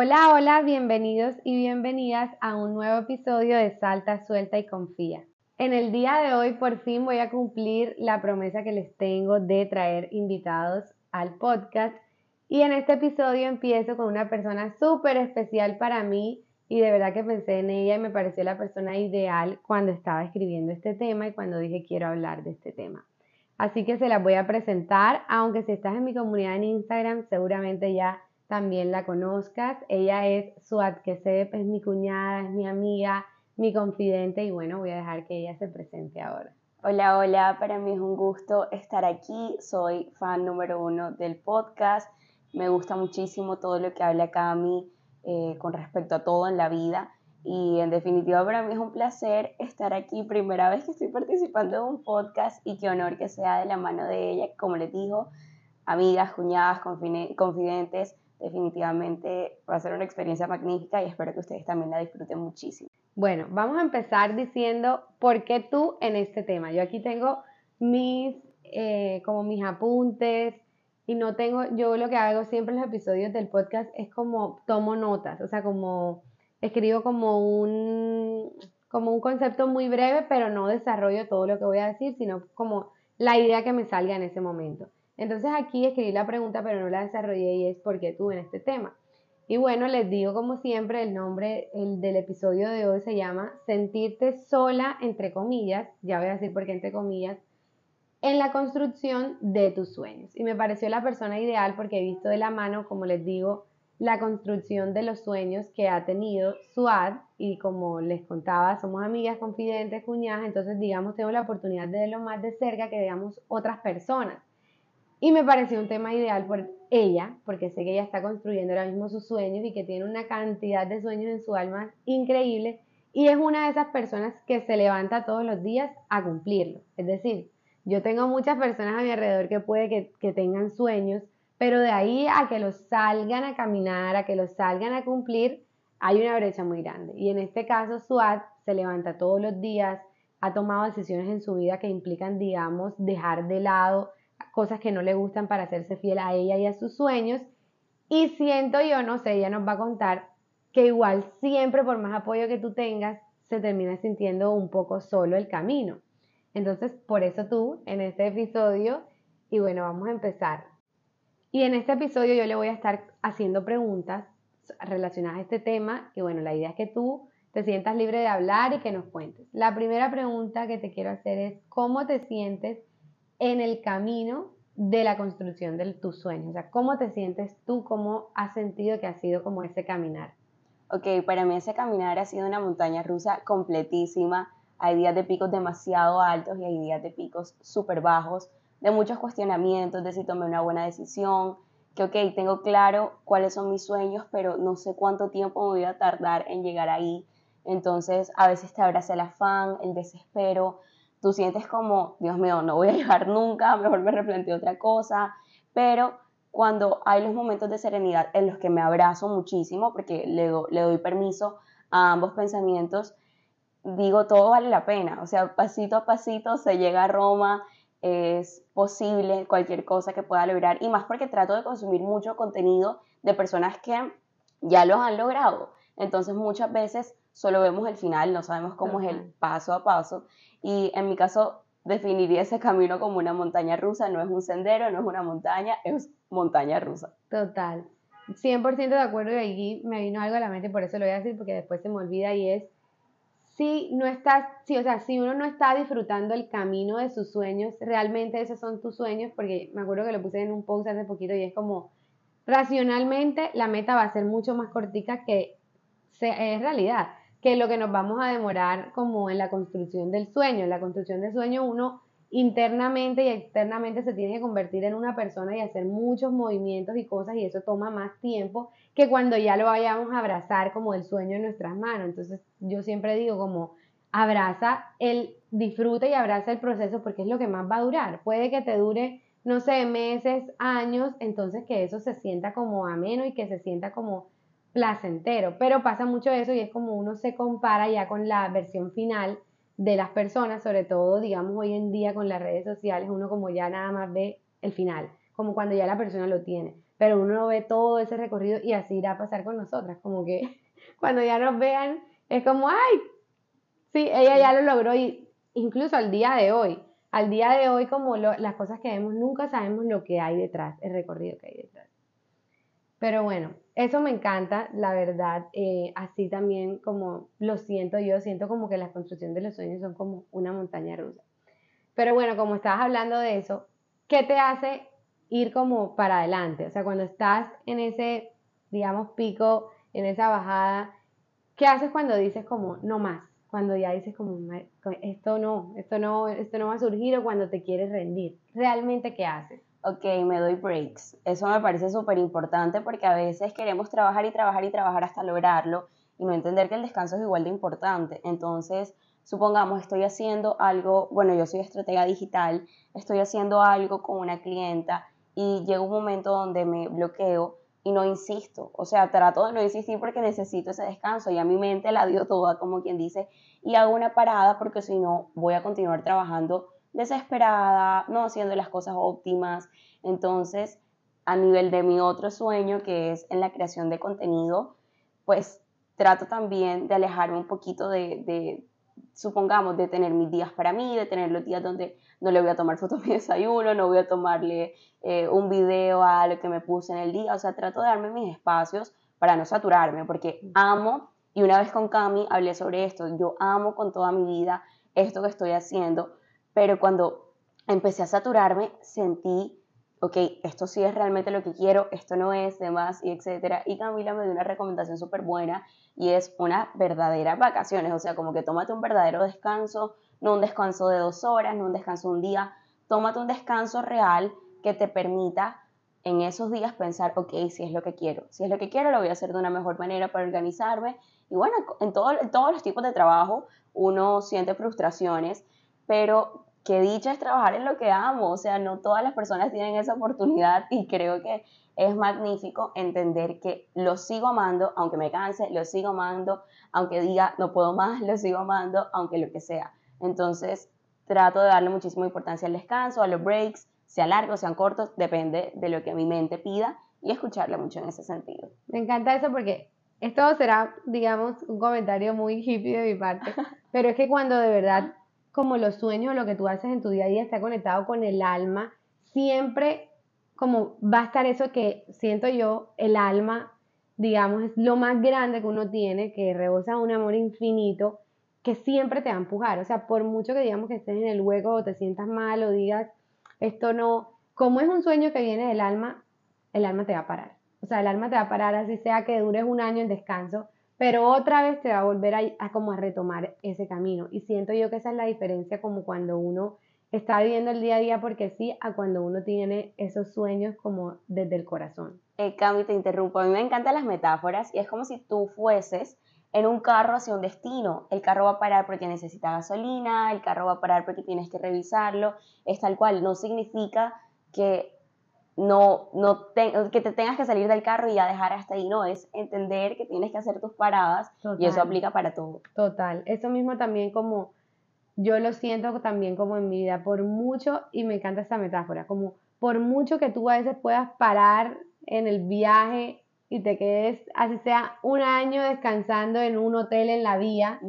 Hola, hola, bienvenidos y bienvenidas a un nuevo episodio de Salta, Suelta y Confía. En el día de hoy por fin voy a cumplir la promesa que les tengo de traer invitados al podcast y en este episodio empiezo con una persona súper especial para mí y de verdad que pensé en ella y me pareció la persona ideal cuando estaba escribiendo este tema y cuando dije quiero hablar de este tema. Así que se las voy a presentar, aunque si estás en mi comunidad en Instagram seguramente ya también la conozcas. Ella es Suat Kesep, es mi cuñada, es mi amiga, mi confidente y bueno, voy a dejar que ella se presente ahora. Hola, hola, para mí es un gusto estar aquí. Soy fan número uno del podcast. Me gusta muchísimo todo lo que habla Cami eh, con respecto a todo en la vida. Y en definitiva para mí es un placer estar aquí, primera vez que estoy participando en un podcast y qué honor que sea de la mano de ella, como les dijo, amigas, cuñadas, confidentes, definitivamente va a ser una experiencia magnífica y espero que ustedes también la disfruten muchísimo. Bueno, vamos a empezar diciendo por qué tú en este tema. Yo aquí tengo mis, eh, como mis apuntes y no tengo, yo lo que hago siempre en los episodios del podcast es como tomo notas, o sea, como escribo como un, como un concepto muy breve, pero no desarrollo todo lo que voy a decir, sino como la idea que me salga en ese momento. Entonces aquí escribí la pregunta, pero no la desarrollé y es ¿por qué tú en este tema? Y bueno, les digo como siempre, el nombre el del episodio de hoy se llama Sentirte sola, entre comillas, ya voy a decir por qué entre comillas, en la construcción de tus sueños. Y me pareció la persona ideal porque he visto de la mano, como les digo, la construcción de los sueños que ha tenido Suad y como les contaba, somos amigas, confidentes, cuñadas, entonces digamos tengo la oportunidad de verlo más de cerca que digamos otras personas. Y me pareció un tema ideal por ella, porque sé que ella está construyendo ahora mismo sus sueños y que tiene una cantidad de sueños en su alma increíble. Y es una de esas personas que se levanta todos los días a cumplirlo. Es decir, yo tengo muchas personas a mi alrededor que puede que, que tengan sueños, pero de ahí a que los salgan a caminar, a que los salgan a cumplir, hay una brecha muy grande. Y en este caso, Suat se levanta todos los días, ha tomado decisiones en su vida que implican, digamos, dejar de lado cosas que no le gustan para hacerse fiel a ella y a sus sueños. Y siento yo, no sé, ella nos va a contar que igual siempre por más apoyo que tú tengas, se termina sintiendo un poco solo el camino. Entonces, por eso tú, en este episodio, y bueno, vamos a empezar. Y en este episodio yo le voy a estar haciendo preguntas relacionadas a este tema, y bueno, la idea es que tú te sientas libre de hablar y que nos cuentes. La primera pregunta que te quiero hacer es, ¿cómo te sientes en el camino de la construcción de tus sueños? O sea, ¿cómo te sientes tú? ¿Cómo has sentido que ha sido como ese caminar? Ok, para mí ese caminar ha sido una montaña rusa completísima. Hay días de picos demasiado altos y hay días de picos súper bajos, de muchos cuestionamientos, de si tomé una buena decisión, que ok, tengo claro cuáles son mis sueños, pero no sé cuánto tiempo me voy a tardar en llegar ahí. Entonces, a veces te abraza el afán, el desespero, tú sientes como, Dios mío, no voy a llegar nunca, mejor me replanteo otra cosa, pero cuando hay los momentos de serenidad en los que me abrazo muchísimo, porque le, le doy permiso a ambos pensamientos, digo, todo vale la pena, o sea, pasito a pasito se llega a Roma, es posible cualquier cosa que pueda lograr, y más porque trato de consumir mucho contenido de personas que ya lo han logrado, entonces muchas veces solo vemos el final, no sabemos cómo es el paso a paso, y en mi caso definiría ese camino como una montaña rusa, no es un sendero, no es una montaña, es montaña rusa. Total. 100% de acuerdo y ahí me vino algo a la mente, y por eso lo voy a decir porque después se me olvida y es si no estás, si, o sea, si uno no está disfrutando el camino de sus sueños, realmente esos son tus sueños, porque me acuerdo que lo puse en un post hace poquito y es como, racionalmente la meta va a ser mucho más cortica que es realidad que lo que nos vamos a demorar como en la construcción del sueño. En la construcción del sueño uno internamente y externamente se tiene que convertir en una persona y hacer muchos movimientos y cosas y eso toma más tiempo que cuando ya lo vayamos a abrazar como el sueño en nuestras manos. Entonces yo siempre digo como abraza el disfruta y abraza el proceso porque es lo que más va a durar. Puede que te dure, no sé, meses, años, entonces que eso se sienta como ameno y que se sienta como placentero, pero pasa mucho eso y es como uno se compara ya con la versión final de las personas, sobre todo, digamos, hoy en día con las redes sociales, uno como ya nada más ve el final, como cuando ya la persona lo tiene. pero uno ve todo ese recorrido y así irá a pasar con nosotras, como que cuando ya nos vean es como, ay, sí, ella ya lo logró y incluso al día de hoy, al día de hoy como las cosas que vemos, nunca sabemos lo que hay detrás, el recorrido que hay detrás. Pero bueno, eso me encanta, la verdad, eh, así también como lo siento yo, siento como que la construcción de los sueños son como una montaña rusa. Pero bueno, como estabas hablando de eso, ¿qué te hace ir como para adelante? O sea, cuando estás en ese, digamos, pico, en esa bajada, ¿qué haces cuando dices como, no más? Cuando ya dices como, esto no, esto no, esto no va a surgir o cuando te quieres rendir. ¿Realmente qué haces? Ok, me doy breaks. Eso me parece súper importante porque a veces queremos trabajar y trabajar y trabajar hasta lograrlo y no entender que el descanso es igual de importante. Entonces, supongamos, estoy haciendo algo, bueno, yo soy estratega digital, estoy haciendo algo con una clienta y llega un momento donde me bloqueo y no insisto. O sea, trato de no insistir porque necesito ese descanso y a mi mente la dio toda, como quien dice, y hago una parada porque si no voy a continuar trabajando desesperada, no haciendo las cosas óptimas. Entonces, a nivel de mi otro sueño, que es en la creación de contenido, pues trato también de alejarme un poquito de, supongamos, de tener mis días para mí, de tener los días donde no le voy a tomar fotos a mi desayuno, no voy a tomarle eh, un video a lo que me puse en el día, o sea, trato de darme mis espacios para no saturarme, porque amo, y una vez con Cami hablé sobre esto, yo amo con toda mi vida esto que estoy haciendo, pero cuando empecé a saturarme, sentí, ok, esto sí es realmente lo que quiero, esto no es, demás, y etcétera. Y Camila me dio una recomendación súper buena y es una verdadera vacaciones, o sea, como que tómate un verdadero descanso, no un descanso de dos horas, no un descanso de un día, tómate un descanso real que te permita en esos días pensar, ok, si es lo que quiero, si es lo que quiero, lo voy a hacer de una mejor manera para organizarme. Y bueno, en, todo, en todos los tipos de trabajo uno siente frustraciones, pero qué dicha es trabajar en lo que amo, o sea, no todas las personas tienen esa oportunidad y creo que es magnífico entender que lo sigo amando, aunque me canse, lo sigo amando, aunque diga no puedo más, lo sigo amando, aunque lo que sea. Entonces, trato de darle muchísima importancia al descanso, a los breaks, sean largos, sean cortos, depende de lo que mi mente pida y escucharle mucho en ese sentido. Me encanta eso porque esto será, digamos, un comentario muy hippie de mi parte, pero es que cuando de verdad como los sueños, lo que tú haces en tu día a día está conectado con el alma, siempre como va a estar eso que siento yo, el alma, digamos, es lo más grande que uno tiene, que rebosa un amor infinito, que siempre te va a empujar. O sea, por mucho que digamos que estés en el hueco o te sientas mal o digas, esto no, como es un sueño que viene del alma, el alma te va a parar. O sea, el alma te va a parar, así sea que dures un año en descanso, pero otra vez te va a volver a, como a retomar ese camino. Y siento yo que esa es la diferencia como cuando uno está viviendo el día a día porque sí, a cuando uno tiene esos sueños como desde el corazón. Eh, Cami, te interrumpo. A mí me encantan las metáforas y es como si tú fueses en un carro hacia un destino. El carro va a parar porque necesita gasolina, el carro va a parar porque tienes que revisarlo. Es tal cual. No significa que no, no que te tengas que salir del carro y ya dejar hasta ahí, no, es entender que tienes que hacer tus paradas y eso aplica para todo. Total, eso mismo también como yo lo siento también como en mi vida, por mucho, y me encanta esta metáfora, como por mucho que tú a veces puedas parar en el viaje y te quedes, así sea un año descansando en un hotel en la vía,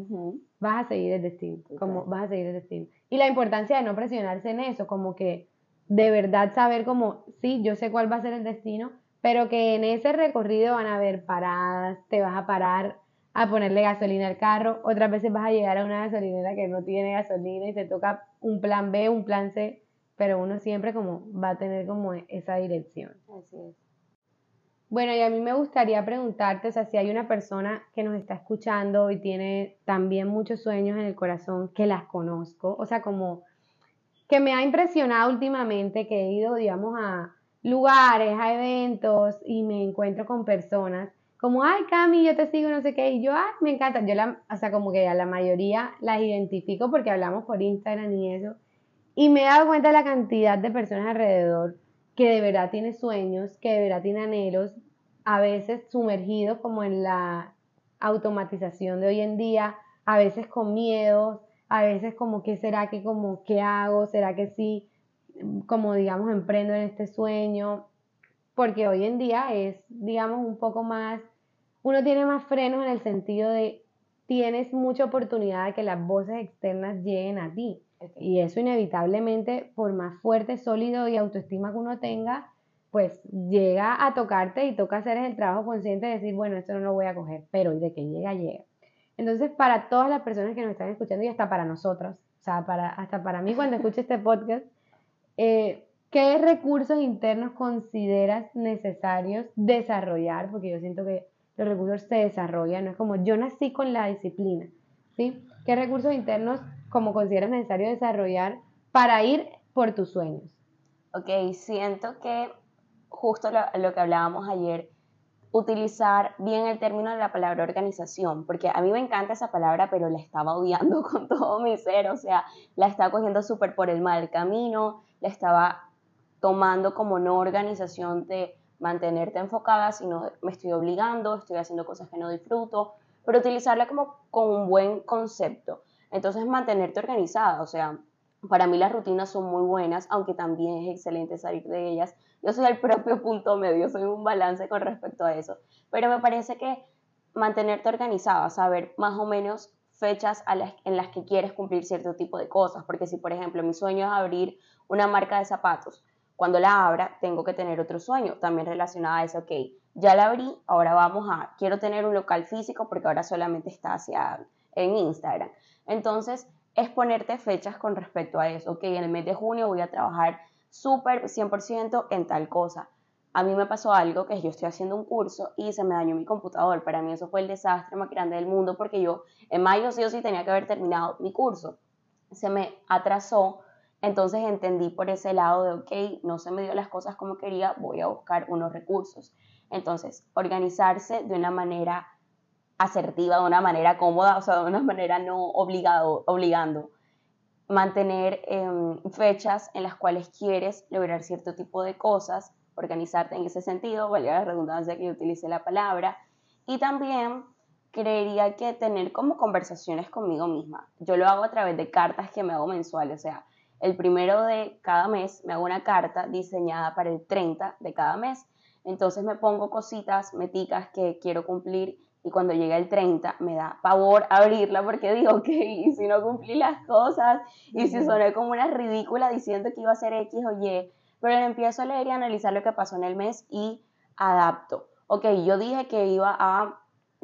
vas a seguir el destino, como vas a seguir el destino. Y la importancia de no presionarse en eso, como que de verdad saber como, sí, yo sé cuál va a ser el destino, pero que en ese recorrido van a haber paradas, te vas a parar a ponerle gasolina al carro, otras veces vas a llegar a una gasolinera que no tiene gasolina y te toca un plan B, un plan C, pero uno siempre como va a tener como esa dirección. Así es. Bueno, y a mí me gustaría preguntarte, o sea, si hay una persona que nos está escuchando y tiene también muchos sueños en el corazón, que las conozco, o sea, como que me ha impresionado últimamente, que he ido, digamos, a lugares, a eventos y me encuentro con personas como, ay, Cami, yo te sigo, no sé qué, y yo, ay, me encanta. Yo, la, o sea, como que a la mayoría las identifico porque hablamos por Instagram y eso. Y me he dado cuenta de la cantidad de personas alrededor que de verdad tiene sueños, que de verdad tiene anhelos, a veces sumergidos como en la automatización de hoy en día, a veces con miedos, a veces como qué será que como qué hago, será que sí, como digamos emprendo en este sueño, porque hoy en día es, digamos, un poco más, uno tiene más frenos en el sentido de tienes mucha oportunidad de que las voces externas lleguen a ti. Y eso inevitablemente, por más fuerte, sólido y autoestima que uno tenga, pues llega a tocarte y toca hacer el trabajo consciente de decir, bueno, esto no lo voy a coger, pero y de que llega, llega. Entonces, para todas las personas que nos están escuchando y hasta para nosotros, o sea, para, hasta para mí cuando escucho este podcast, eh, ¿qué recursos internos consideras necesarios desarrollar? Porque yo siento que los recursos se desarrollan, no es como yo nací con la disciplina, ¿sí? ¿Qué recursos internos como consideras necesario desarrollar para ir por tus sueños? Ok, siento que justo lo, que hablábamos ayer, utilizar bien el término de la palabra organización, porque a mí me encanta esa palabra, pero la estaba odiando con todo mi ser, o sea, la estaba cogiendo súper por el mal camino, la estaba tomando como no organización de mantenerte enfocada, sino me estoy obligando, estoy haciendo cosas que no disfruto, pero utilizarla como con un buen concepto. Entonces, mantenerte organizada, o sea, para mí las rutinas son muy buenas, aunque también es excelente salir de ellas. Yo soy el propio punto medio, soy un balance con respecto a eso. Pero me parece que mantenerte organizada, saber más o menos fechas en las que quieres cumplir cierto tipo de cosas. Porque si, por ejemplo, mi sueño es abrir una marca de zapatos, cuando la abra tengo que tener otro sueño también relacionado a eso, ok, ya la abrí, ahora vamos a, quiero tener un local físico porque ahora solamente está hacia, en Instagram. Entonces, es ponerte fechas con respecto a eso, ok, en el mes de junio voy a trabajar súper 100% en tal cosa. A mí me pasó algo que yo estoy haciendo un curso y se me dañó mi computador. Para mí eso fue el desastre más grande del mundo porque yo en mayo sí o sí tenía que haber terminado mi curso. Se me atrasó entonces entendí por ese lado de, ok, no se me dio las cosas como quería, voy a buscar unos recursos. Entonces, organizarse de una manera asertiva, de una manera cómoda, o sea, de una manera no obligado, obligando. Mantener em, fechas en las cuales quieres lograr cierto tipo de cosas, organizarte en ese sentido, valga la redundancia que utilice la palabra. Y también creería que tener como conversaciones conmigo misma. Yo lo hago a través de cartas que me hago mensuales, o sea, el primero de cada mes me hago una carta diseñada para el 30 de cada mes. Entonces me pongo cositas, meticas que quiero cumplir y cuando llega el 30 me da pavor abrirla porque digo, ok, y si no cumplí las cosas y si soné como una ridícula diciendo que iba a ser X o Y, pero empiezo a leer y analizar lo que pasó en el mes y adapto. Ok, yo dije que iba a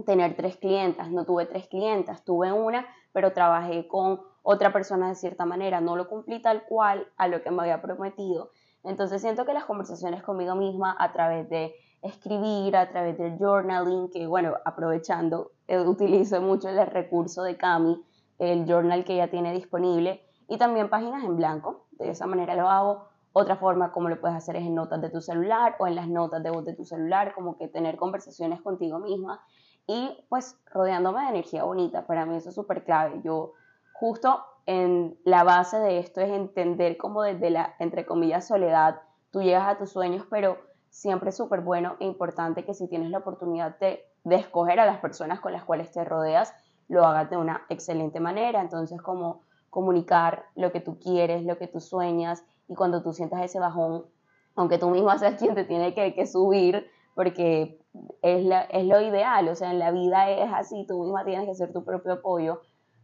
tener tres clientas, no tuve tres clientas, tuve una, pero trabajé con otra persona de cierta manera, no lo cumplí tal cual a lo que me había prometido. Entonces siento que las conversaciones conmigo misma a través de escribir, a través del journaling, que bueno, aprovechando, eh, utilizo mucho el recurso de Cami, el journal que ella tiene disponible, y también páginas en blanco, de esa manera lo hago. Otra forma como lo puedes hacer es en notas de tu celular o en las notas de voz de tu celular, como que tener conversaciones contigo misma y pues rodeándome de energía bonita. Para mí eso es súper clave. Yo justo en la base de esto es entender cómo desde la, entre comillas, soledad, tú llegas a tus sueños, pero siempre es súper bueno e importante que si tienes la oportunidad de, de, escoger a las personas con las cuales te rodeas, lo hagas de una excelente manera. Entonces, como comunicar lo que tú quieres, lo que tú sueñas, y cuando tú sientas ese bajón, aunque tú mismo seas quien te tiene que, que subir, porque es, la, es lo ideal, o sea, en la vida es así, tú misma tienes que ser tu propio apoyo,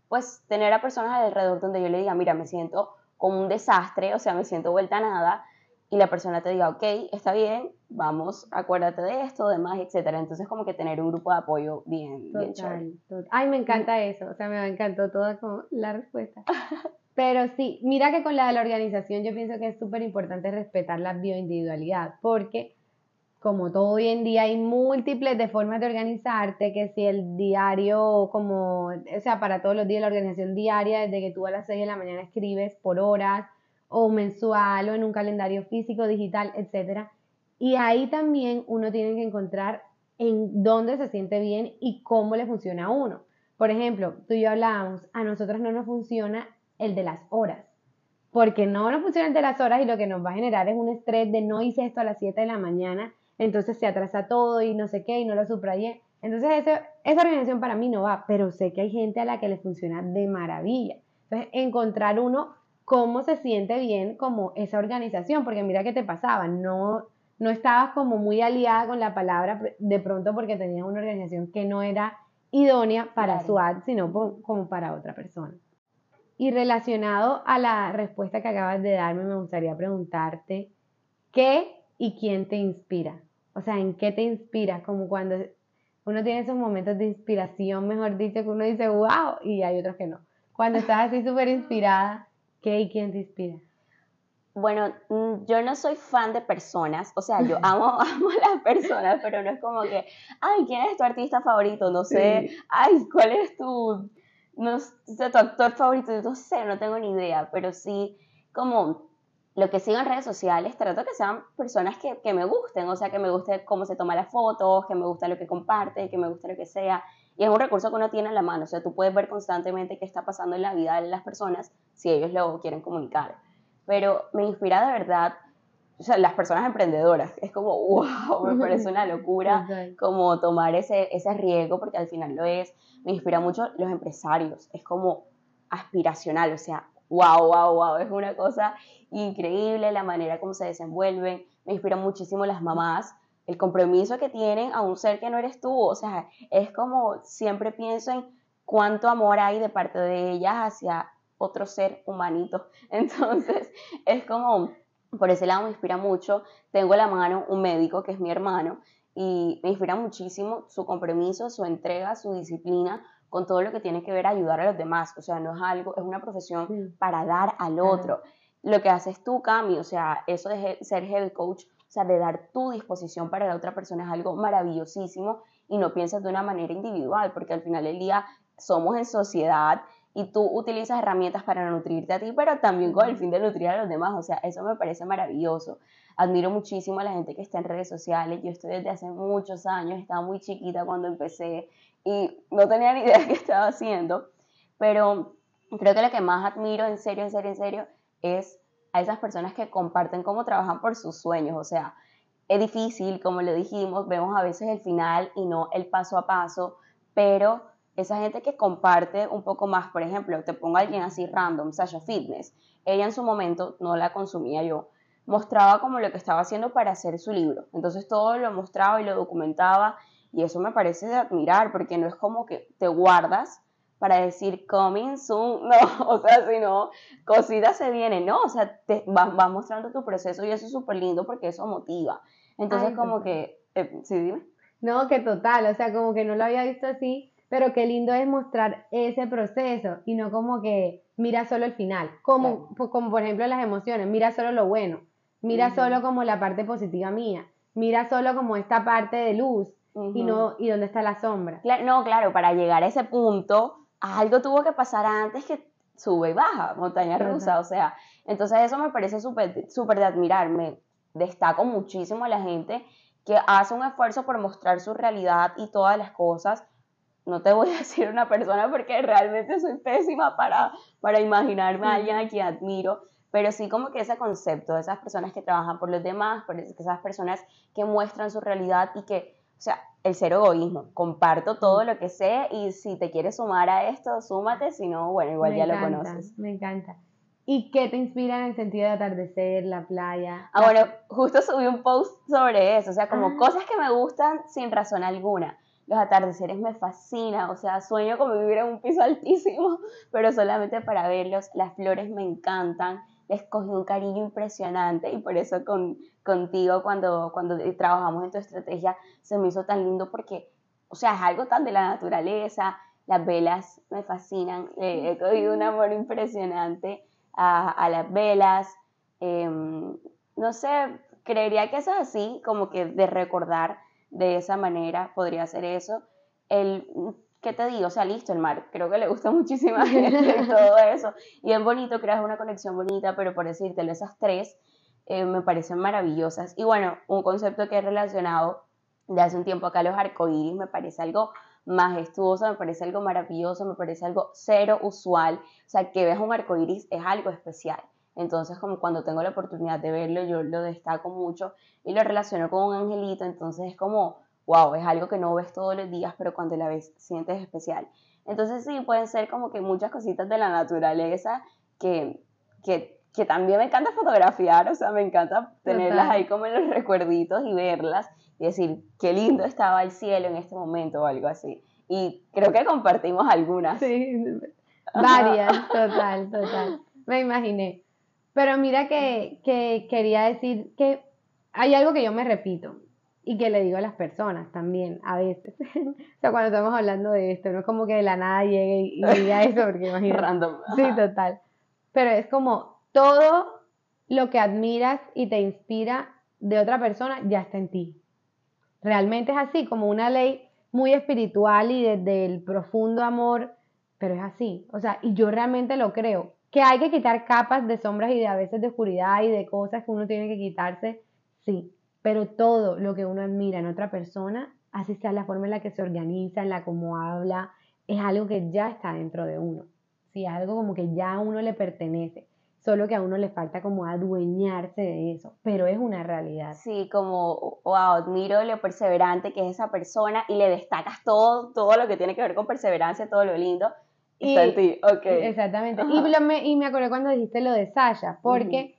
pues tener a personas alrededor donde yo le diga, mira, me siento como un desastre, o sea, me siento vuelta a nada, y la persona te diga, ok, está bien, vamos, acuérdate de esto, demás, etcétera. Entonces, como que tener un grupo de apoyo bien, bien chévere. Ay, me encanta eso, o sea, me encantó toda como la respuesta. Pero sí, mira que con la de la organización yo pienso que es súper importante respetar la bioindividualidad, porque como todo hoy en día hay múltiples de formas de organizarte, que si el diario, como, o sea, para todos los días la organización diaria, desde que tú a las 6 de la mañana escribes por horas, o mensual, o en un calendario físico, digital, etc. Y ahí también uno tiene que encontrar en dónde se siente bien y cómo le funciona a uno. Por ejemplo, tú y yo hablábamos, a nosotros no nos funciona el de las horas, porque no nos funciona el de las horas y lo que nos va a generar es un estrés de no hice esto a las 7 de la mañana entonces se atrasa todo y no sé qué y no lo subrayé. Entonces esa organización para mí no va, pero sé que hay gente a la que le funciona de maravilla. Entonces encontrar uno cómo se siente bien como esa organización, porque mira qué te pasaba, no, no estabas como muy aliada con la palabra de pronto porque tenías una organización que no era idónea para su ad, sino como para otra persona. Y relacionado a la respuesta que acabas de darme, me gustaría preguntarte, ¿qué y quién te inspira? O sea, ¿en qué te inspira? Como cuando uno tiene esos momentos de inspiración, mejor dicho, que uno dice, wow, y hay otros que no. Cuando estás así súper inspirada, ¿qué y quién te inspira? Bueno, mm, yo no soy fan de personas, o sea, yo amo, amo a las personas, pero no es como que, ay, ¿quién es tu artista favorito? No sé, ay, ¿cuál es tu, no sé, tu actor favorito? No sé, no tengo ni idea, pero sí, como lo que sigo en redes sociales, trato que sean personas que, que, me gusten, o sea, que me guste cómo se toma las fotos, que me gusta lo que comparte, que me gusta lo que sea. Y es un recurso que uno tiene en la mano, o sea, tú puedes ver constantemente qué está pasando en la vida de las personas si ellos lo quieren comunicar. Pero me inspira de verdad, o sea, las personas emprendedoras. Es como, wow, me parece una locura como tomar ese, ese riesgo, porque al final lo es. Me inspira mucho los empresarios, es como aspiracional, o sea, wow, wow, wow, es una cosa increíble la manera como se desenvuelven, me inspira muchísimo las mamás, el compromiso que tienen a un ser que no eres tú, o sea, es como siempre pienso en cuánto amor hay de parte de ellas hacia otro ser humanito, entonces es como, por ese lado me inspira mucho, tengo a la mano un médico que es mi hermano, y me inspira muchísimo su compromiso, su entrega, su disciplina con todo lo que tiene que ver ayudar a los demás. O sea, no es algo, es una profesión para dar al otro. Lo que haces tú, Cami, o sea, eso de ser head coach, o sea, de dar tu disposición para la otra persona es algo maravillosísimo y no piensas de una manera individual, porque al final del día somos en sociedad y tú utilizas herramientas para nutrirte a ti, pero también con el fin de nutrir a los demás, o sea, eso me parece maravilloso. Admiro muchísimo a la gente que está en redes sociales, yo estoy desde hace muchos años, estaba muy chiquita cuando empecé y no tenía ni idea de qué estaba haciendo, pero creo que lo que más admiro en serio, en serio, en serio, es a esas personas que comparten cómo trabajan por sus sueños. O sea, es difícil, como le dijimos, vemos a veces el final y no el paso a paso, pero esa gente que comparte un poco más, por ejemplo, te pongo a alguien así random, Sasha Fitness, ella en su momento no la consumía yo, mostraba como lo que estaba haciendo para hacer su libro. Entonces todo lo mostraba y lo documentaba y eso me parece de admirar porque no es como que te guardas para decir coming soon, no, o sea, si no, cositas se vienen, ¿no? O sea, te vas va mostrando tu proceso y eso es súper lindo porque eso motiva. Entonces, como que, eh, sí, dime. No, que total, o sea, como que no lo había visto así, pero qué lindo es mostrar ese proceso y no como que mira solo el final, como, como por ejemplo las emociones, mira solo lo bueno, mira solo como la parte positiva mía, mira solo como esta parte de luz y no y dónde está la sombra. no, claro, para llegar a ese punto algo tuvo que pasar antes que sube y baja, montaña rusa, o sea, entonces eso me parece súper de admirar, me destaco muchísimo a la gente que hace un esfuerzo por mostrar su realidad y todas las cosas. No te voy a decir una persona porque realmente soy pésima para, para imaginarme a alguien a quien admiro, pero sí como que ese concepto de esas personas que trabajan por los demás, por esas personas que muestran su realidad y que, o sea, el cero egoísmo. Comparto todo lo que sé y si te quieres sumar a esto, súmate, si no, bueno, igual ya lo conoces. Me encanta. ¿Y qué te inspira en el sentido de atardecer, la playa? Ah, bueno, justo subí un post sobre eso, o sea, como ah. cosas que me gustan sin razón alguna. Los atardeceres me fascinan, o sea, sueño con vivir en un piso altísimo, pero solamente para verlos. Las flores me encantan les cogí un cariño impresionante y por eso con, contigo cuando, cuando trabajamos en tu estrategia se me hizo tan lindo porque, o sea, es algo tan de la naturaleza, las velas me fascinan, he cogido un amor impresionante a, a las velas, em, no sé, creería que eso es así, como que de recordar de esa manera podría ser eso. El ¿qué te digo? O sea, listo, el mar, creo que le gusta muchísimo a gente todo eso. Y es bonito, creas una conexión bonita, pero por decírtelo, esas tres eh, me parecen maravillosas. Y bueno, un concepto que he relacionado de hace un tiempo acá, los arcoíris, me parece algo majestuoso, me parece algo maravilloso, me parece algo cero usual. O sea, que veas un arcoíris es algo especial. Entonces, como cuando tengo la oportunidad de verlo, yo lo destaco mucho y lo relaciono con un angelito. Entonces, es como wow, es algo que no ves todos los días, pero cuando la ves sientes especial. Entonces sí, pueden ser como que muchas cositas de la naturaleza que, que que también me encanta fotografiar, o sea, me encanta tenerlas ahí como en los recuerditos y verlas y decir, qué lindo estaba el cielo en este momento o algo así. Y creo que compartimos algunas. Sí, varias, total, total. Me imaginé. Pero mira que, que quería decir que hay algo que yo me repito y que le digo a las personas también, a veces. o sea, cuando estamos hablando de esto, no es como que de la nada llegue y, diga eso, porque imagínate. Random. Sí, total. Pero es como todo lo que admiras y te inspira de otra persona ya está en ti. Realmente es así, como una ley muy espiritual y desde el profundo amor, pero es así. O sea, y yo realmente lo creo. Que hay que quitar capas de sombras y de a veces de oscuridad y de cosas que uno tiene que quitarse, sí pero todo lo que uno admira en otra persona, así sea la forma en la que se organiza, en la cómo habla, es algo que ya está dentro de uno. Sí, algo como que ya a uno le pertenece, solo que a uno le falta como adueñarse de eso, pero es una realidad. Sí, como, wow, admiro lo perseverante que es esa persona y le destacas todo, todo lo que tiene que ver con perseverancia, todo lo lindo. Y, está en ti, ok. Exactamente. Y, me, y me acordé cuando dijiste lo de Sasha, porque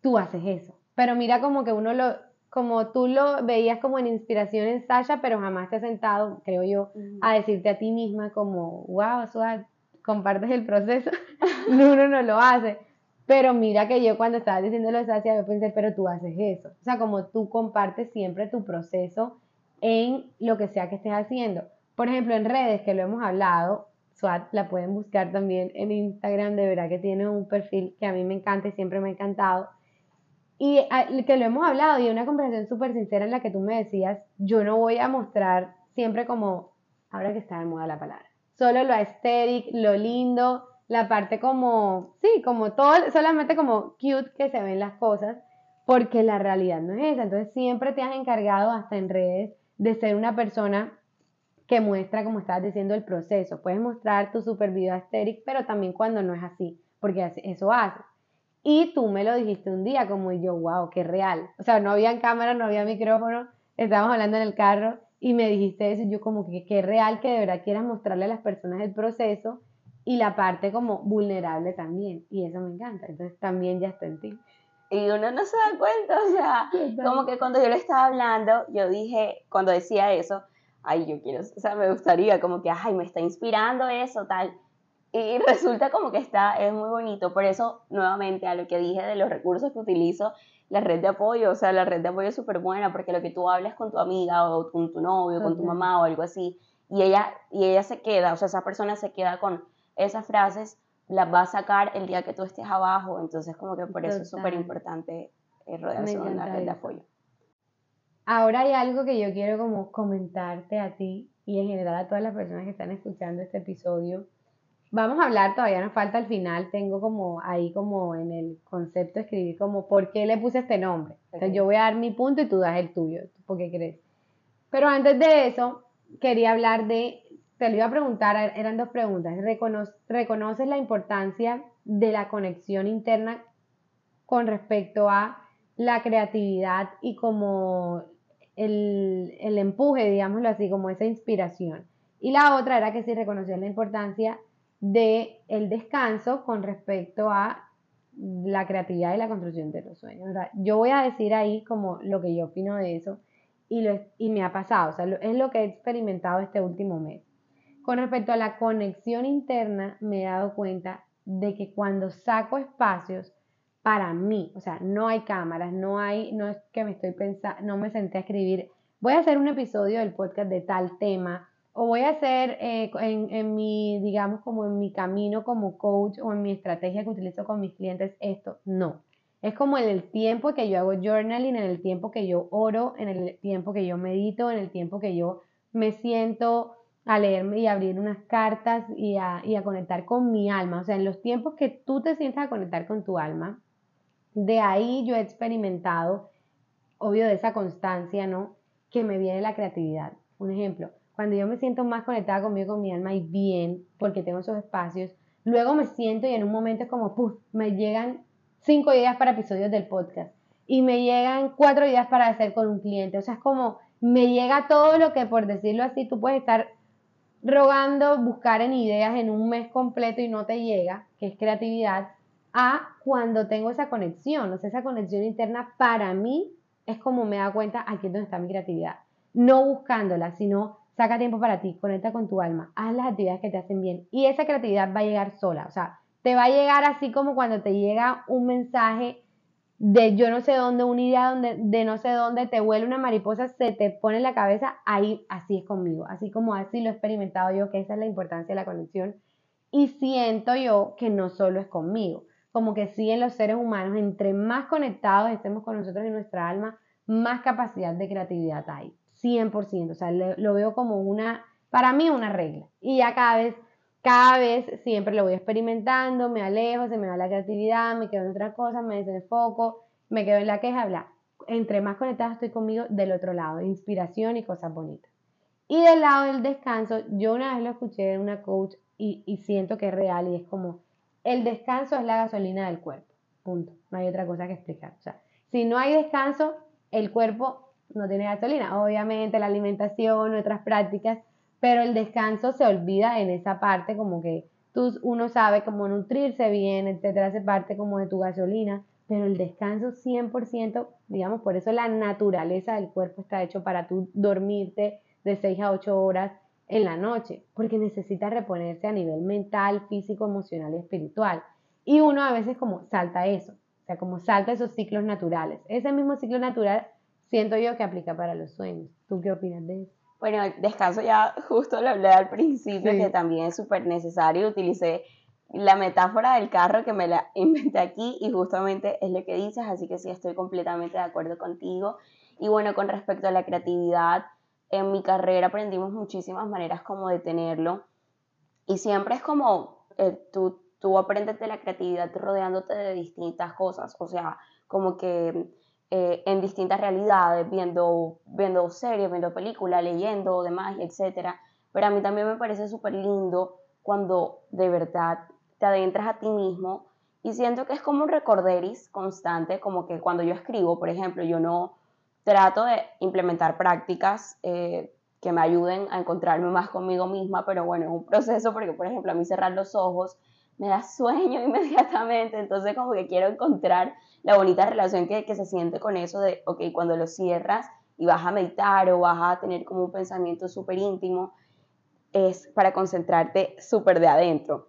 tú haces eso. Pero mira como que uno lo, como tú lo veías como en inspiración en Sasha, pero jamás te has sentado, creo yo, a decirte a ti misma como, wow, Suad, compartes el proceso. Uno no lo hace. Pero mira que yo cuando estaba diciendo lo de Sasha, yo pensé, pero tú haces eso. O sea, como tú compartes siempre tu proceso en lo que sea que estés haciendo. Por ejemplo, en redes, que lo hemos hablado, Swat la pueden buscar también en Instagram, de verdad que tiene un perfil que a mí me encanta y siempre me ha encantado y ah, que lo hemos hablado y una conversación súper sincera en la que tú me decías, yo no voy a mostrar siempre como, ahora que está de moda la palabra, solo lo aesthetic, lo lindo, la parte como, sí, como todo, solamente como cute que se ven las cosas, porque la realidad no es esa. Entonces siempre te has encargado hasta en redes de ser una persona que muestra, como estabas diciendo, el proceso. Puedes mostrar tu super video aesthetic, pero también cuando no es así, porque eso hace. Y tú me lo dijiste un día, como yo, wow, qué real. O sea, no había cámara, no había micrófono, estábamos hablando en el carro y me dijiste eso. Y yo, como que qué real que de verdad quieras mostrarle a las personas el proceso y la parte como vulnerable también. Y eso me encanta. Entonces también ya está en ti. Y uno no se da cuenta, o sea, como que cuando yo le estaba hablando, yo dije, cuando decía eso, ay, yo quiero, o sea, me gustaría, como que, ay, me está inspirando eso, tal y resulta como que está, es muy bonito. Por eso, nuevamente, a lo que dije de los recursos que utilizo, la red de apoyo, o sea, la red de apoyo es súper buena porque lo que tú hablas con tu amiga o con tu novio, con tu mamá o algo así, y ella, y ella se queda, o sea, esa persona se queda con esas frases, las va a sacar el día que tú estés abajo. Entonces, como que por eso es súper importante eh, rodearse de una red de apoyo. Ahora hay algo que yo quiero como comentarte a ti y en general a todas las personas que están escuchando este episodio Vamos a hablar, todavía nos falta al final, tengo como ahí como en el concepto escribir como por qué le puse este nombre. Entonces yo voy a dar mi punto y tú das el tuyo, ¿por qué crees? Pero antes de eso, quería hablar de, te lo iba a preguntar, eran dos preguntas. ¿Reconoces la importancia de la conexión interna con respecto a la creatividad y como el, el empuje, digámoslo así, como esa inspiración? Y la otra era que si reconocías la importancia de el descanso con respecto a la creatividad y la construcción de los sueños. yo voy a decir ahí como lo que yo opino de eso y, lo, y me ha pasado, o sea, es lo que he experimentado este último mes. Con respecto a la conexión interna, me he dado cuenta de que cuando saco espacios para mí, o sea, no hay cámaras, no hay, no es que me estoy pensando, no me senté a escribir, voy a hacer un episodio del podcast de tal tema, o voy a hacer eh, en, mi, digamos, como en mi camino como coach o en mi estrategia que utilizo con mis clientes esto. No. Es como en el tiempo que yo hago journaling, en el tiempo que yo oro, en el tiempo que yo medito, en el tiempo que yo me siento a leerme y abrir unas cartas y a, conectar con mi alma. O sea, en los tiempos que tú te sientas a conectar con tu alma, de ahí yo he experimentado, obvio, de esa constancia, ¿no? Que me viene la creatividad. Un ejemplo, cuando yo me siento más conectada conmigo, con mi alma y bien, porque tengo esos espacios, luego me siento y en un momento es como, puff, me llegan cinco ideas para episodios del podcast y me llegan cuatro ideas para hacer con un cliente. O sea, es como, me llega todo lo que, por decirlo así, tú puedes estar rogando, buscar en ideas en un mes completo y no te llega, que es creatividad, a cuando tengo esa conexión, o sea, esa conexión interna para mí es como me da cuenta aquí es donde está mi creatividad. No buscándola, sino saca tiempo para ti, conecta con tu alma, haz las actividades que te hacen bien. Y esa creatividad va a llegar sola, o sea, te va a llegar así como cuando te llega un mensaje de yo no sé dónde, una idea donde, de no sé dónde, te vuelve una mariposa, se te pone en la cabeza, ahí así es conmigo, así como así lo he experimentado yo, que esa es la importancia de la conexión. Y siento yo que no solo es conmigo, como que sí en los seres humanos, entre más conectados estemos con nosotros y nuestra alma, más capacidad de creatividad hay, 100%, o sea, lo veo como una, para mí una regla. Y ya cada vez cada vez siempre lo voy experimentando, me alejo, se me va la creatividad, me quedo en otra cosa, me desenfoco, me quedo en la queja, bla. Entre más conectada estoy conmigo del otro lado, inspiración y cosas bonitas. Y del lado del descanso, yo una vez lo escuché de una coach y, y siento que es real y es como, el descanso es la gasolina del cuerpo, punto. No hay otra cosa que explicar. O sea, si no hay descanso, el cuerpo no tiene gasolina. Obviamente la alimentación, otras prácticas pero el descanso se olvida en esa parte como que tú, uno sabe cómo nutrirse bien, etcétera, hace parte como de tu gasolina, pero el descanso 100%, digamos, por eso la naturaleza del cuerpo está hecho para tú dormirte de 6 a 8 horas en la noche, porque necesita reponerse a nivel mental, físico, emocional y espiritual. Y uno a veces como salta eso, o sea, como salta esos ciclos naturales. Ese mismo ciclo natural siento yo que aplica para los sueños. ¿Tú qué opinas de eso? Bueno, descanso ya justo lo hablé al principio, que también es súper necesario. Utilicé la metáfora del carro que me la inventé aquí y justamente es lo que dices, así que sí estoy completamente de acuerdo contigo. Y bueno, con respecto a la creatividad, en mi carrera aprendimos muchísimas maneras como de tenerlo y siempre es como eh, tú, tú aprendes de la creatividad rodeándote de distintas cosas, o sea, como que eh, en distintas realidades, viendo, viendo series, viendo películas, leyendo, demás, etc. Pero a mí también me parece súper lindo cuando de verdad te adentras a ti mismo y siento que es como un recorderis constante, como que cuando yo escribo, por ejemplo, yo no trato de implementar prácticas eh, que me ayuden a encontrarme más conmigo misma, pero bueno, es un proceso porque, por ejemplo, a mí cerrar los ojos me da sueño inmediatamente, entonces como que quiero encontrar la bonita relación que, que se siente con eso de, ok, cuando lo cierras y vas a meditar o vas a tener como un pensamiento súper íntimo, es para concentrarte súper de adentro.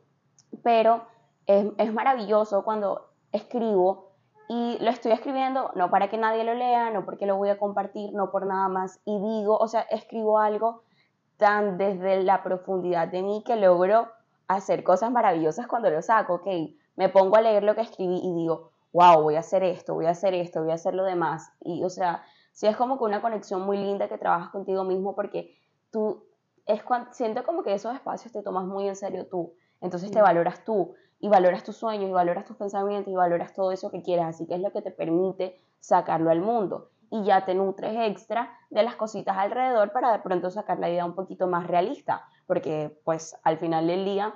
Pero es, es maravilloso cuando escribo y lo estoy escribiendo no para que nadie lo lea, no porque lo voy a compartir, no por nada más. Y digo, o sea, escribo algo tan desde la profundidad de mí que logro hacer cosas maravillosas cuando lo saco, ok, me pongo a leer lo que escribí y digo, wow, voy a hacer esto, voy a hacer esto, voy a hacer lo demás. Y, o sea, sí es como que una conexión muy linda que trabajas contigo mismo porque tú, es cuando, siento como que esos espacios te tomas muy en serio tú, entonces te valoras tú y valoras tus sueños y valoras tus pensamientos y valoras todo eso que quieres, así que es lo que te permite sacarlo al mundo. Y ya te nutres extra de las cositas alrededor para de pronto sacar la idea un poquito más realista, porque pues al final del día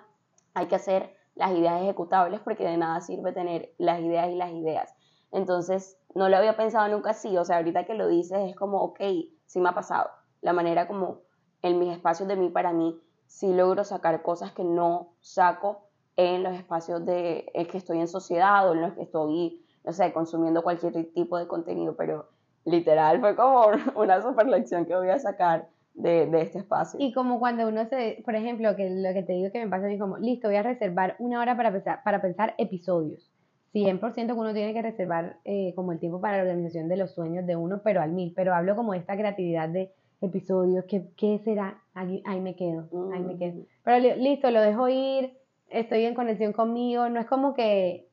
hay que hacer las ideas ejecutables porque de nada sirve tener las ideas y las ideas. Entonces, no lo había pensado nunca así, o sea, ahorita que lo dices es como, ok, sí me ha pasado. La manera como en mis espacios de mí para mí, sí logro sacar cosas que no saco en los espacios de en que estoy en sociedad o en los que estoy, no sé, consumiendo cualquier tipo de contenido, pero literal fue como una super lección que voy a sacar de, de, este espacio. Y como cuando uno se, por ejemplo, que lo que te digo que me pasa a mí como, listo, voy a reservar una hora para pensar, para pensar episodios. 100% que uno tiene que reservar eh, como el tiempo para la organización de los sueños de uno, pero al mil. Pero hablo como esta creatividad de episodios, ¿qué, qué será? Ahí, ahí, me quedo, ahí me quedo. Mm. Pero listo, lo dejo ir, estoy en conexión conmigo, no es como que,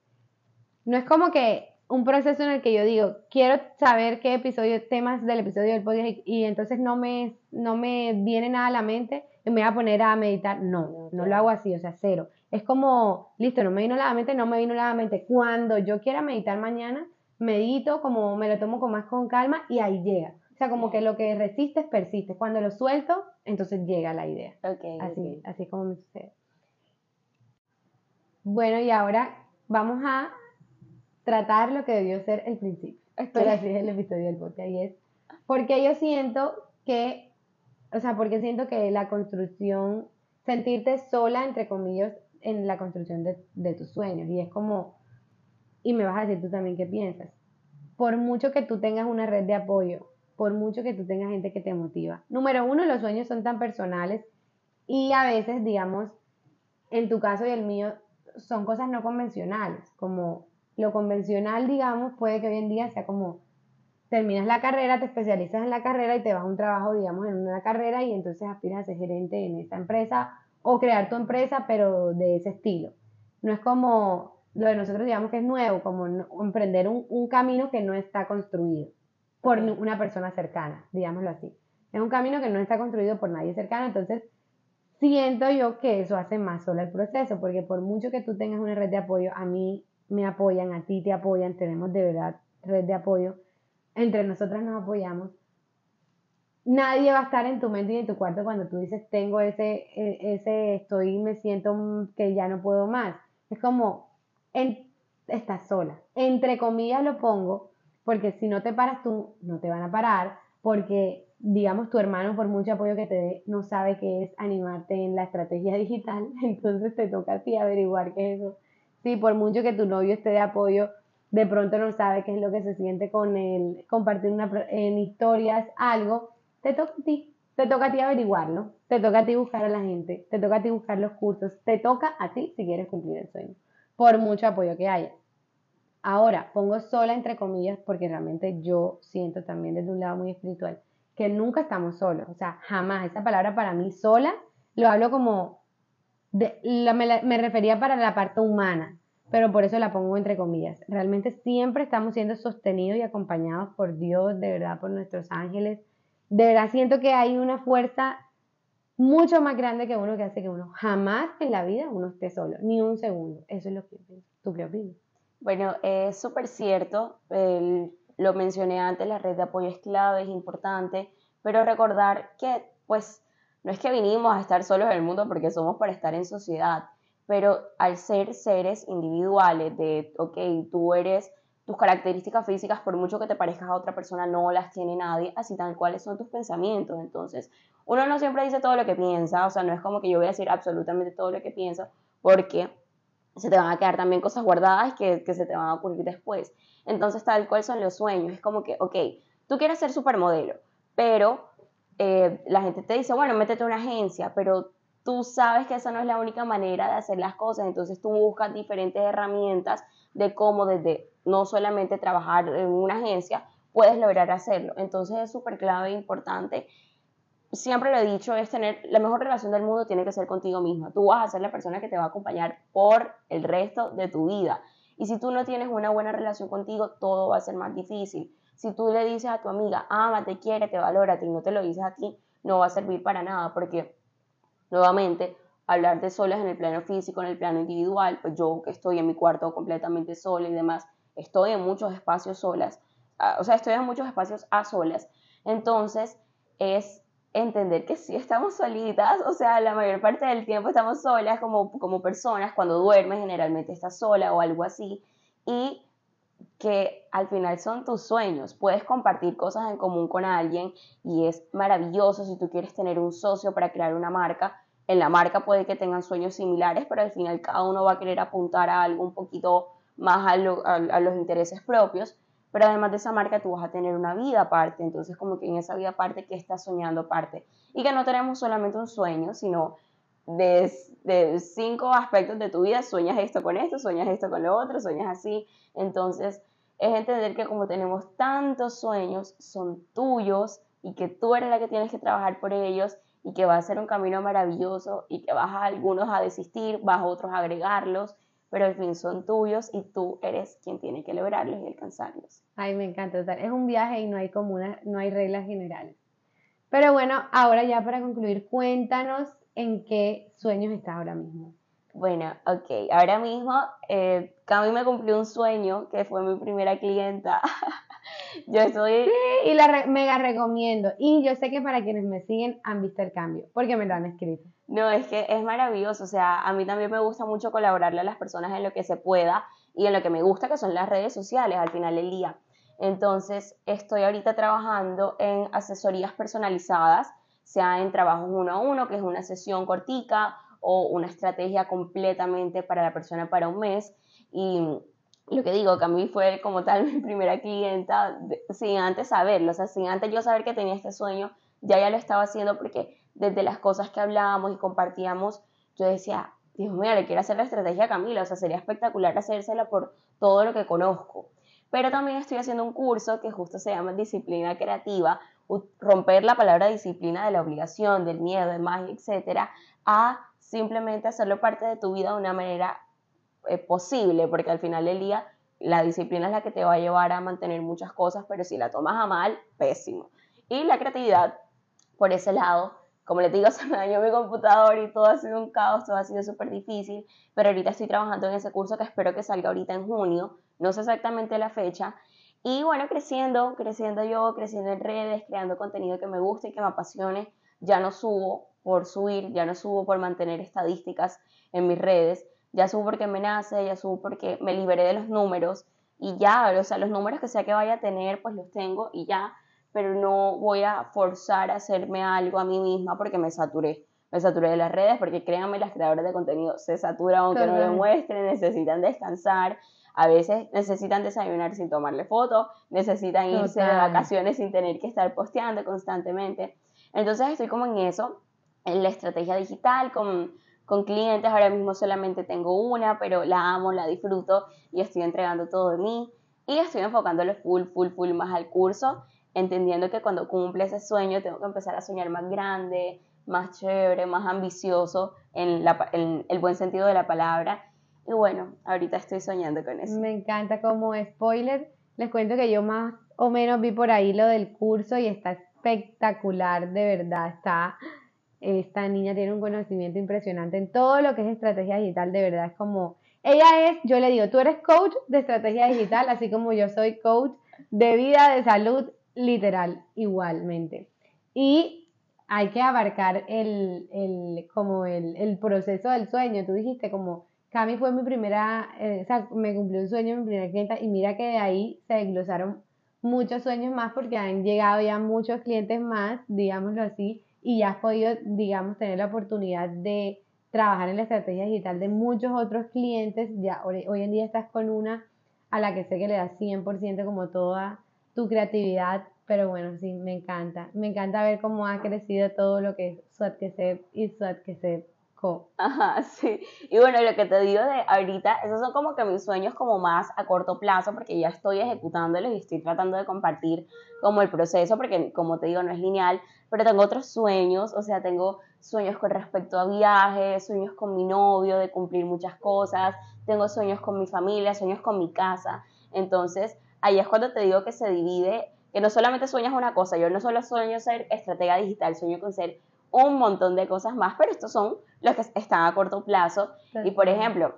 no es como que un proceso en el que yo digo, quiero saber qué episodio, temas del episodio del podcast y, entonces no me, no me viene nada a la mente y me voy a poner a meditar. No, no lo hago así, o sea, cero. Es como, listo, no me vino nada a la mente, no me vino nada a la mente. Cuando yo quiera meditar mañana, medito, como me lo tomo con más con calma y ahí llega. O sea, como que lo que resistes, persiste. Cuando lo suelto, entonces llega la idea. Okay, así, así es como me sucede. Bueno, y ahora vamos a tratar lo que debió ser el principio. Pero así es el episodio del podcast y es porque yo siento que, o sea, porque siento que la construcción, sentirte sola, entre comillas, en la construcción de, de tus sueños y es como, y me vas a decir tú también qué piensas. Por mucho que tú tengas una red de apoyo, por mucho que tú tengas gente que te motiva. Número uno, los sueños son tan personales y a veces, digamos, en tu caso y el mío, son cosas no convencionales, como lo convencional, digamos, puede que hoy en día sea como terminas la carrera, te especializas en la carrera y te vas a un trabajo, digamos, en una carrera y entonces aspiras a ser gerente en esa empresa o crear tu empresa, pero de ese estilo. No es como lo de nosotros, digamos, que es nuevo, como emprender un, un camino que no está construido por una persona cercana, digámoslo así. Es un camino que no está construido por nadie cercano, entonces siento yo que eso hace más solo el proceso, porque por mucho que tú tengas una red de apoyo, a mí me apoyan, a ti te apoyan, tenemos de verdad red de apoyo, entre nosotras nos apoyamos. Nadie va a estar en tu mente y en tu cuarto cuando tú dices tengo ese, e, ese estoy, me siento que ya no puedo más. Es como, en, estás sola. Entre comillas lo pongo, porque si no te paras tú, no te van a parar, porque digamos tu hermano por mucho apoyo que te dé, no sabe qué es animarte en la estrategia digital, entonces te toca a ti averiguar qué es eso. Sí, por mucho que tu novio esté de apoyo, de pronto no sabe qué es lo que se siente con él, compartir una, en historias algo, te toca a ti, te toca a ti averiguarlo, te toca a ti buscar a la gente, te toca a ti buscar los cursos, te toca a ti si quieres cumplir el sueño, por mucho apoyo que haya. Ahora, pongo sola entre comillas porque realmente yo siento también desde un lado muy espiritual que nunca estamos solos, o sea, jamás. Esa palabra para mí sola lo hablo como, me, me refería para la parte humana, pero por eso la pongo entre comillas. Realmente siempre estamos siendo sostenidos y acompañados por Dios, de verdad, por nuestros ángeles. De verdad siento que hay una fuerza mucho más grande que uno que hace que uno jamás en la vida uno esté solo, ni un segundo. Eso es lo que pienso. ¿Tú qué opinas? Bueno, es súper cierto. lo mencioné antes, la red de apoyo es clave, es importante, pero recordar que, pues, no es que vinimos a estar solos en el mundo porque somos para estar en sociedad, pero al ser seres individuales, de, ok, tú eres, tus características físicas, por mucho que te parezcas a otra persona, no las tiene nadie, así tal cuáles son tus pensamientos. Entonces, uno no siempre dice todo lo que piensa, o sea, no es como que yo voy a decir absolutamente todo lo que pienso, porque se te van a quedar también cosas guardadas que, que se te van a ocurrir después. Entonces, tal cual son los sueños. Es como que, ok, tú quieres ser supermodelo, pero eh, la gente te dice, bueno, métete a una agencia, pero tú sabes que esa no es la única manera de hacer las cosas. Entonces, tú buscas diferentes herramientas de cómo desde no solamente trabajar en una agencia, puedes lograr hacerlo. Entonces, es súper clave e importante siempre lo he dicho, es tener la mejor relación del mundo tiene que ser contigo misma. Tú vas a ser la persona que te va a acompañar por el resto de tu vida. Y si tú no tienes una buena relación contigo, todo va a ser más difícil. Si tú le dices a tu amiga, ama, te quiere, te valora, y no te lo dices a ti, no va a servir para nada, porque nuevamente, hablar de solas en el plano físico, en el plano individual, pues yo que estoy en mi cuarto completamente sola y demás, estoy en muchos espacios solas, ah, o sea, estoy en muchos espacios a solas. Entonces, es entender que sí estamos solitas, o sea, la mayor parte del tiempo estamos solas como, como personas, cuando duermes generalmente estás sola o algo así, y que al final son tus sueños, puedes compartir cosas en común con alguien y es maravilloso si tú quieres tener un socio para crear una marca, en la marca puede que tengan sueños similares, pero al final cada uno va a querer apuntar a algo un poquito más a, los intereses propios, pero además de esa marca tú vas a tener una vida aparte, entonces como que en esa vida aparte que estás soñando aparte y que no tenemos solamente un sueño, sino de, de, cinco aspectos de tu vida, sueñas esto con esto, sueñas esto con lo otro, sueñas así, entonces es entender que como tenemos tantos sueños, son tuyos y que tú eres la que tienes que trabajar por ellos y que va a ser un camino maravilloso y que vas a algunos a desistir, vas a otros a agregarlos pero al fin son tuyos y tú eres quien tiene que lograrlos y alcanzarlos. Ay, me encanta, es un viaje y no hay como no hay reglas generales. Pero bueno, ahora ya para concluir, cuéntanos en qué sueños estás ahora mismo. Bueno, ok, ahora mismo eh, Cami me cumplió un sueño que fue mi primera clienta. yo estoy... Sí, y la mega recomiendo. Y yo sé que para quienes me siguen han visto el cambio, porque me lo han escrito. No, es que es maravilloso, o sea, a mí también me gusta mucho colaborarle a las personas en lo que se pueda y en lo que me gusta, que son las redes sociales al final del día. Entonces, estoy ahorita trabajando en asesorías personalizadas, sea en trabajos uno a uno, que es una sesión cortica, o una estrategia completamente para la persona para un mes. Y, lo que digo, que a mí fue como tal mi primera clienta sin antes saberlo, o sea, sin antes yo saber que tenía este sueño, ya ya lo estaba haciendo porque desde las cosas que hablábamos y compartíamos, yo decía, Dios mío, le quiero hacer la estrategia a Camila, o sea, sería espectacular hacérsela por todo lo que conozco. Pero también estoy haciendo un curso que justo se llama Disciplina Creativa, romper la palabra disciplina de la obligación, del miedo, de magia, etcétera, a simplemente hacerlo parte de tu vida de una manera eh, posible, porque al final del día la disciplina es la que te va a llevar a mantener muchas cosas, pero si la tomas a mal, pésimo. Y la creatividad, por ese lado, como les digo, se me dañó mi computador y todo ha sido un caos, todo ha sido súper difícil, pero ahorita estoy trabajando en ese curso que espero que salga ahorita en junio, no sé exactamente la fecha, y bueno, creciendo, creciendo yo, creciendo en redes, creando contenido que me guste y que me apasione, ya no subo por subir, ya no subo por mantener estadísticas en mis redes, ya subo porque me nace, ya subo porque me liberé de los números y ya, o sea, los números que sea que vaya a tener, pues los tengo y ya, pero no voy a forzar a hacerme algo a mí misma porque me saturé. Me saturé de las redes porque créanme, las creadoras de contenido se saturan aunque no lo muestren, necesitan descansar, a veces necesitan desayunar sin tomarle fotos, necesitan irse de vacaciones sin tener que estar posteando constantemente. Entonces estoy como en eso, en la estrategia digital, con, con clientes, ahora mismo solamente tengo una, pero la amo, la disfruto y estoy entregando todo de mí y estoy enfocándole full, full, full más al curso entendiendo que cuando cumple ese sueño tengo que empezar a soñar más grande, más chévere, más ambicioso en, el buen sentido de la palabra. Y bueno, ahorita estoy soñando con eso. Me encanta como spoiler. Les cuento que yo más o menos vi por ahí lo del curso y está espectacular, de verdad. Está, esta niña tiene un conocimiento impresionante en todo lo que es estrategia digital, de verdad es como, ella es, yo le digo, tú eres coach de estrategia digital, así como yo soy coach de vida, de salud literal, igualmente. Y hay que abarcar el, el como el, el, proceso del sueño. Tú dijiste como, Cami fue mi primera, eh, o sea, me cumplió un sueño, mi primera clienta, y mira que de ahí se desglosaron muchos sueños más porque han llegado ya muchos clientes más, digámoslo así, y ya has podido, digamos, tener la oportunidad de trabajar en la estrategia digital de muchos otros clientes. Ya hoy, en día estás con una a la que sé que le das 100% como toda tu creatividad, pero bueno, sí, me encanta. Me encanta ver cómo ha crecido todo lo que es Suat y Suat Ajá, sí. Y bueno, lo que te digo de ahorita, esos son como que mis sueños como más a corto plazo, porque ya estoy ejecutándolos y estoy tratando de compartir como el proceso, porque como te digo, no es lineal, pero tengo otros sueños, o sea, tengo sueños con respecto a viajes, sueños con mi novio, de cumplir muchas cosas, tengo sueños con mi familia, sueños con mi casa. Entonces, ahí es cuando te digo que se divide, que no solamente sueñas una cosa, yo no solo sueño ser estratega digital, sueño con ser un montón de cosas más, pero estos son los que están a corto plazo. Y por ejemplo,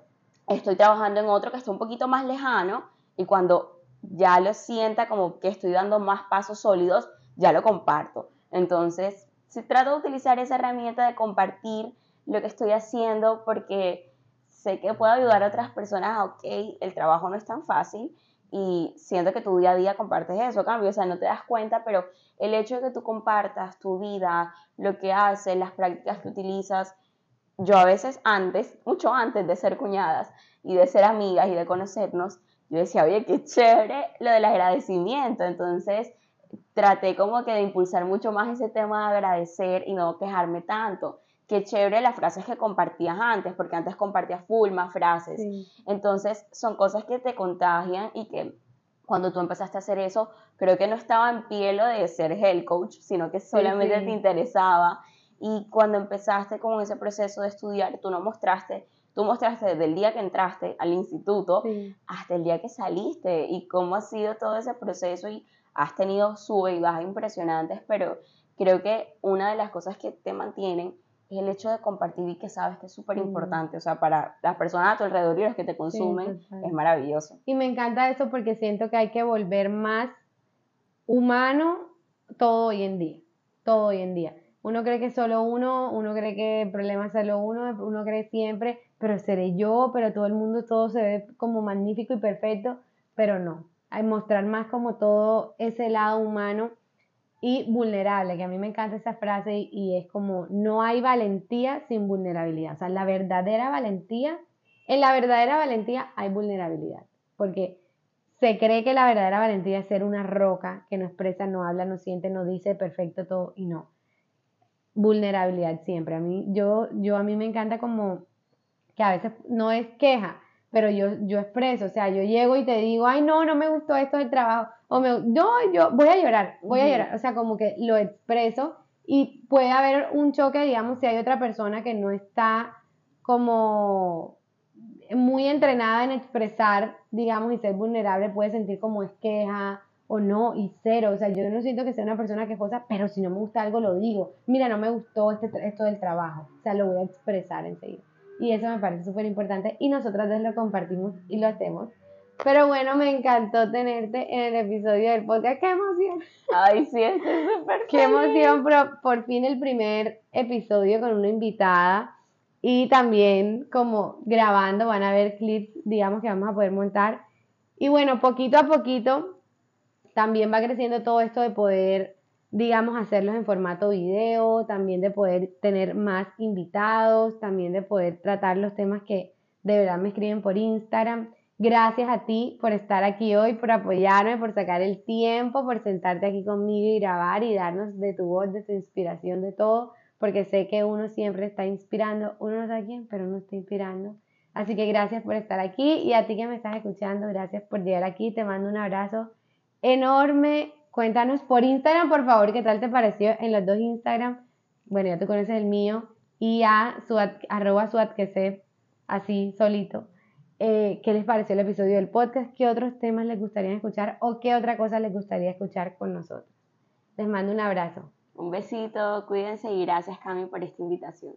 estoy trabajando en otro que está un poquito más lejano y cuando ya lo sienta como que estoy dando más pasos sólidos, ya lo comparto. Entonces, si trato de utilizar esa herramienta de compartir lo que estoy haciendo porque sé que puedo ayudar a otras personas, ok, el trabajo no es tan fácil, y siento que tu día a día compartes eso, cambio, o sea, no te das cuenta, pero el hecho de que tú compartas tu vida, lo que haces, las prácticas que utilizas, yo a veces antes, mucho antes de ser cuñadas y de ser amigas y de conocernos, yo decía, oye, qué chévere lo del agradecimiento, entonces traté como que de impulsar mucho más ese tema de agradecer y no quejarme tanto qué chévere las frases que compartías antes, porque antes compartías full más frases. Entonces, son cosas que te contagian y que cuando tú empezaste a hacer eso, creo que no estaba en pie lo de ser health coach, sino que solamente te interesaba. Y cuando empezaste con ese proceso de estudiar, tú no mostraste, tú mostraste desde el día que entraste al instituto hasta el día que saliste y cómo ha sido todo ese proceso y has tenido sube y bajas impresionantes, pero creo que una de las cosas que te mantienen el hecho de compartir y que sabes que es súper importante, o sea, para las personas a tu alrededor y los que te consumen, es maravilloso. Y me encanta eso porque siento que hay que volver más humano todo hoy en día, todo hoy en día. Uno cree que solo uno, uno cree que el problema es solo uno, uno cree siempre, pero seré yo, pero todo el mundo, todo se ve como magnífico y perfecto, pero no. Hay mostrar más como todo ese lado humano y vulnerable, que a mí me encanta esa frase y es como, no hay valentía sin vulnerabilidad. O sea, la verdadera valentía, en la verdadera valentía hay vulnerabilidad. porque se cree que la verdadera valentía es ser una roca que no expresa, no habla, no siente, no dice perfecto todo y no. Vulnerabilidad siempre. A mí, yo, yo a mí me encanta como que a veces no es queja, pero yo, yo expreso, o sea, yo llego y te digo, ay, no, no me gustó esto del trabajo, o me, no, yo voy a llorar, voy a llorar, o sea, como que lo expreso y puede haber un choque, digamos, si hay otra persona que no está como muy entrenada en expresar, digamos, y ser vulnerable, puede sentir como es queja o no, y cero. O sea, yo no siento que sea una persona quejosa, pero si no me gusta algo, lo digo. Mira, no me gustó este, esto del trabajo. O sea, lo voy a expresar enseguida. Y eso me parece súper importante y nosotras lo compartimos y lo hacemos. Pero bueno, me encantó tenerte en el episodio del podcast. ¡Qué emoción! Ay, sí, estoy súper ¡Qué emoción! Por, por fin el primer episodio con una invitada y también como grabando, van a ver clips, digamos, que vamos a poder montar. Y bueno, poquito a poquito también va creciendo todo esto de poder, digamos, hacerlos en formato video, también de poder tener más invitados, también de poder tratar los temas que de verdad me escriben por Instagram. Gracias a ti por estar aquí hoy, por apoyarme, por sacar el tiempo, por sentarte aquí conmigo y grabar y darnos de tu voz, de tu inspiración, de todo porque sé que uno siempre está inspirando, uno no sabe quién, pero uno está inspirando. Así que gracias por estar aquí y a ti que me estás escuchando, gracias por llegar aquí, te mando un abrazo enorme. Cuéntanos por Instagram, por favor, qué tal te pareció en los dos Instagram. Bueno, ya tú conoces el mío y a su arroba sé así solito. Eh, ¿Qué les pareció el episodio del podcast? ¿Qué otros temas les gustaría escuchar o qué otra cosa les gustaría escuchar con nosotros? Les mando un abrazo. Un besito, cuídense y gracias Cami por esta invitación.